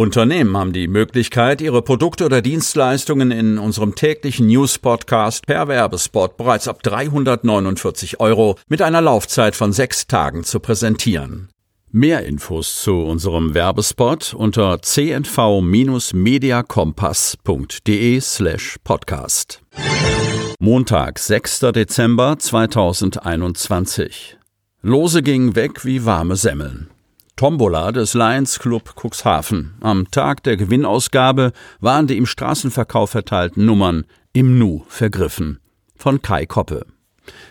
Unternehmen haben die Möglichkeit, ihre Produkte oder Dienstleistungen in unserem täglichen News-Podcast per Werbespot bereits ab 349 Euro mit einer Laufzeit von sechs Tagen zu präsentieren. Mehr Infos zu unserem Werbespot unter cnv-mediakompass.de slash podcast. Montag, 6. Dezember 2021. Lose gingen weg wie warme Semmeln. Tombola des Lions Club Cuxhaven. Am Tag der Gewinnausgabe waren die im Straßenverkauf verteilten Nummern im Nu vergriffen. Von Kai Koppe.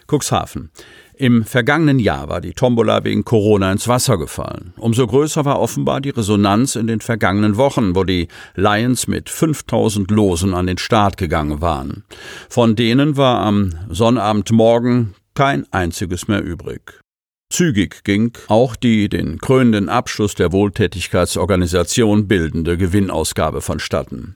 Cuxhaven. Im vergangenen Jahr war die Tombola wegen Corona ins Wasser gefallen. Umso größer war offenbar die Resonanz in den vergangenen Wochen, wo die Lions mit 5000 Losen an den Start gegangen waren. Von denen war am Sonnabendmorgen kein einziges mehr übrig. Zügig ging auch die den krönenden Abschluss der Wohltätigkeitsorganisation bildende Gewinnausgabe vonstatten.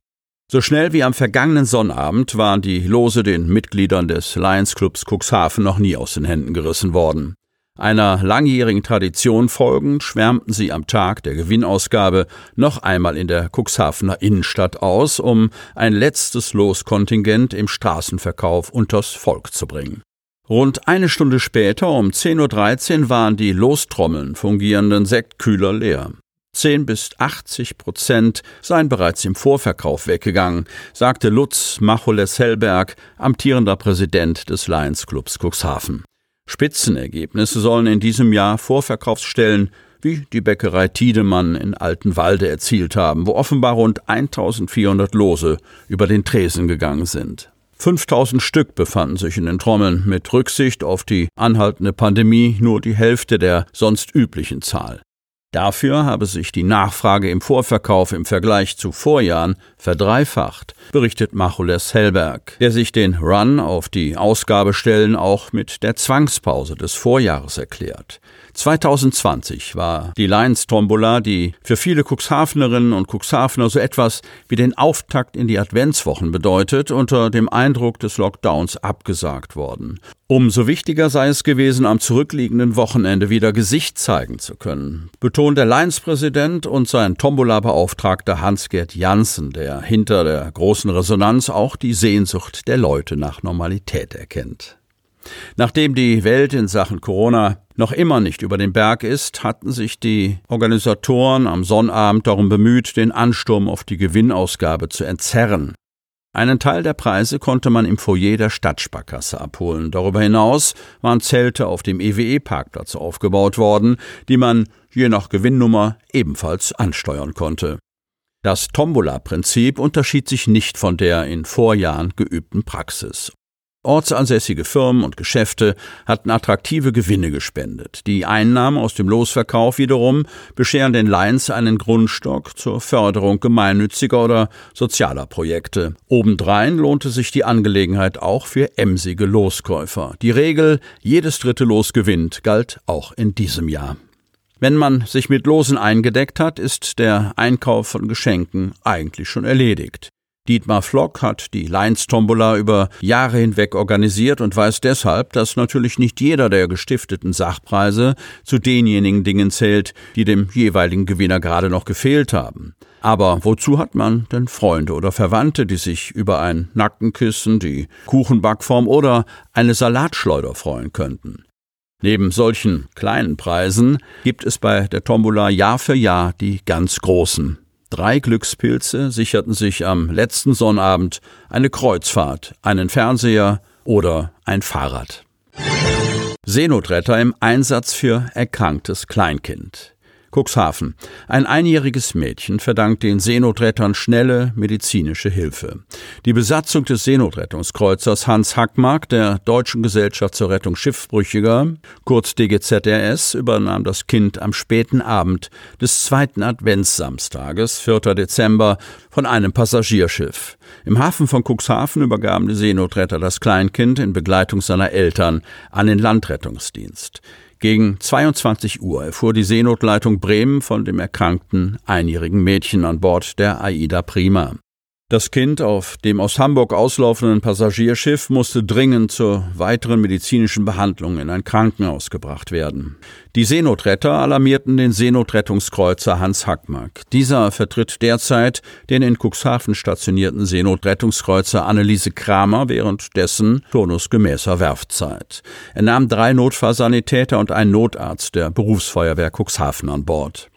So schnell wie am vergangenen Sonnabend waren die Lose den Mitgliedern des Lions Clubs Cuxhaven noch nie aus den Händen gerissen worden. Einer langjährigen Tradition folgend schwärmten sie am Tag der Gewinnausgabe noch einmal in der Cuxhavener Innenstadt aus, um ein letztes Loskontingent im Straßenverkauf unters Volk zu bringen. Rund eine Stunde später, um 10.13 Uhr, waren die Lostrommeln fungierenden Sektkühler leer. 10 bis 80 Prozent seien bereits im Vorverkauf weggegangen, sagte Lutz Macholes Hellberg, amtierender Präsident des Lions Clubs Cuxhaven. Spitzenergebnisse sollen in diesem Jahr Vorverkaufsstellen wie die Bäckerei Tiedemann in Altenwalde erzielt haben, wo offenbar rund 1400 Lose über den Tresen gegangen sind. 5000 Stück befanden sich in den Trommeln, mit Rücksicht auf die anhaltende Pandemie nur die Hälfte der sonst üblichen Zahl. Dafür habe sich die Nachfrage im Vorverkauf im Vergleich zu Vorjahren verdreifacht, berichtet Machules Hellberg, der sich den Run auf die Ausgabestellen auch mit der Zwangspause des Vorjahres erklärt. 2020 war die Lions Tombola, die für viele Cuxhavenerinnen und Cuxhavener so etwas wie den Auftakt in die Adventswochen bedeutet, unter dem Eindruck des Lockdowns abgesagt worden. Umso wichtiger sei es gewesen, am zurückliegenden Wochenende wieder Gesicht zeigen zu können, betont der Lions-Präsident und sein Tombola-Beauftragter Hans-Gerd Janssen, der hinter der großen Resonanz auch die Sehnsucht der Leute nach Normalität erkennt. Nachdem die Welt in Sachen Corona noch immer nicht über den Berg ist, hatten sich die Organisatoren am Sonnabend darum bemüht, den Ansturm auf die Gewinnausgabe zu entzerren. Einen Teil der Preise konnte man im Foyer der Stadtsparkasse abholen. Darüber hinaus waren Zelte auf dem EWE-Parkplatz aufgebaut worden, die man je nach Gewinnnummer ebenfalls ansteuern konnte. Das Tombola-Prinzip unterschied sich nicht von der in Vorjahren geübten Praxis. Ortsansässige Firmen und Geschäfte hatten attraktive Gewinne gespendet. Die Einnahmen aus dem Losverkauf wiederum bescheren den Lions einen Grundstock zur Förderung gemeinnütziger oder sozialer Projekte. Obendrein lohnte sich die Angelegenheit auch für emsige Loskäufer. Die Regel, jedes dritte Los gewinnt, galt auch in diesem Jahr. Wenn man sich mit Losen eingedeckt hat, ist der Einkauf von Geschenken eigentlich schon erledigt. Dietmar Flock hat die Lions Tombola über Jahre hinweg organisiert und weiß deshalb, dass natürlich nicht jeder der gestifteten Sachpreise zu denjenigen Dingen zählt, die dem jeweiligen Gewinner gerade noch gefehlt haben. Aber wozu hat man denn Freunde oder Verwandte, die sich über ein Nackenkissen, die Kuchenbackform oder eine Salatschleuder freuen könnten? Neben solchen kleinen Preisen gibt es bei der Tombola Jahr für Jahr die ganz großen. Drei Glückspilze sicherten sich am letzten Sonnabend eine Kreuzfahrt, einen Fernseher oder ein Fahrrad. Seenotretter im Einsatz für erkranktes Kleinkind. Cuxhaven. Ein einjähriges Mädchen verdankt den Seenotrettern schnelle medizinische Hilfe. Die Besatzung des Seenotrettungskreuzers Hans Hackmark der Deutschen Gesellschaft zur Rettung Schiffbrüchiger, kurz DGZRS, übernahm das Kind am späten Abend des zweiten Adventssamstages, 4. Dezember, von einem Passagierschiff. Im Hafen von Cuxhaven übergaben die Seenotretter das Kleinkind in Begleitung seiner Eltern an den Landrettungsdienst. Gegen 22 Uhr erfuhr die Seenotleitung Bremen von dem erkrankten einjährigen Mädchen an Bord der Aida Prima. Das Kind auf dem aus Hamburg auslaufenden Passagierschiff musste dringend zur weiteren medizinischen Behandlung in ein Krankenhaus gebracht werden. Die Seenotretter alarmierten den Seenotrettungskreuzer Hans Hackmark. Dieser vertritt derzeit den in Cuxhaven stationierten Seenotrettungskreuzer Anneliese Kramer während dessen turnusgemäßer Werfzeit. Er nahm drei Notfallsanitäter und einen Notarzt der Berufsfeuerwehr Cuxhaven an Bord.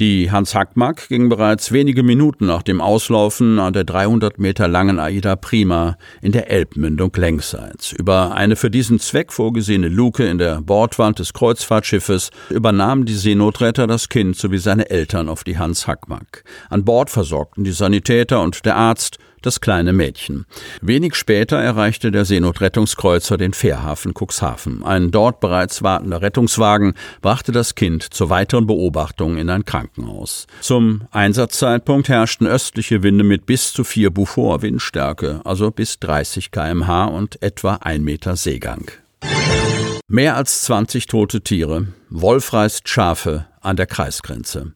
Die Hans Hackmack ging bereits wenige Minuten nach dem Auslaufen an der 300 Meter langen Aida Prima in der Elbmündung längsseits. Über eine für diesen Zweck vorgesehene Luke in der Bordwand des Kreuzfahrtschiffes übernahmen die Seenotretter das Kind sowie seine Eltern auf die Hans Hackmack. An Bord versorgten die Sanitäter und der Arzt das kleine Mädchen. Wenig später erreichte der Seenotrettungskreuzer den Fährhafen Cuxhaven. Ein dort bereits wartender Rettungswagen brachte das Kind zur weiteren Beobachtung in ein Krankenhaus. Zum Einsatzzeitpunkt herrschten östliche Winde mit bis zu vier Beaufort Windstärke, also bis 30 kmh und etwa ein Meter Seegang. Mehr als 20 tote Tiere. Wolf reißt Schafe an der Kreisgrenze.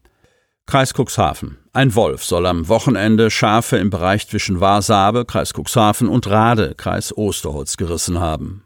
Kreis Cuxhaven. Ein Wolf soll am Wochenende Schafe im Bereich zwischen Warsabe, Kreis Cuxhaven und Rade, Kreis Osterholz gerissen haben.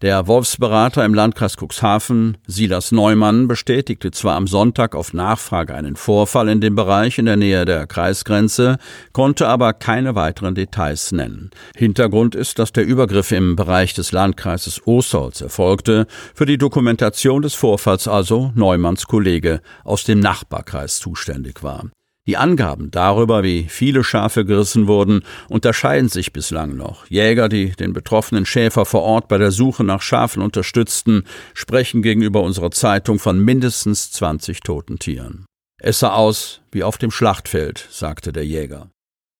Der Wolfsberater im Landkreis Cuxhaven, Silas Neumann, bestätigte zwar am Sonntag auf Nachfrage einen Vorfall in dem Bereich in der Nähe der Kreisgrenze, konnte aber keine weiteren Details nennen. Hintergrund ist, dass der Übergriff im Bereich des Landkreises Osterholz erfolgte, für die Dokumentation des Vorfalls also Neumanns Kollege aus dem Nachbarkreis zuständig war. Die Angaben darüber, wie viele Schafe gerissen wurden, unterscheiden sich bislang noch. Jäger, die den betroffenen Schäfer vor Ort bei der Suche nach Schafen unterstützten, sprechen gegenüber unserer Zeitung von mindestens 20 toten Tieren. Es sah aus wie auf dem Schlachtfeld, sagte der Jäger.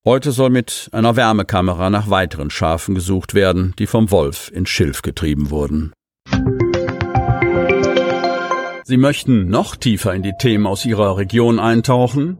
Heute soll mit einer Wärmekamera nach weiteren Schafen gesucht werden, die vom Wolf ins Schilf getrieben wurden. Sie möchten noch tiefer in die Themen aus Ihrer Region eintauchen?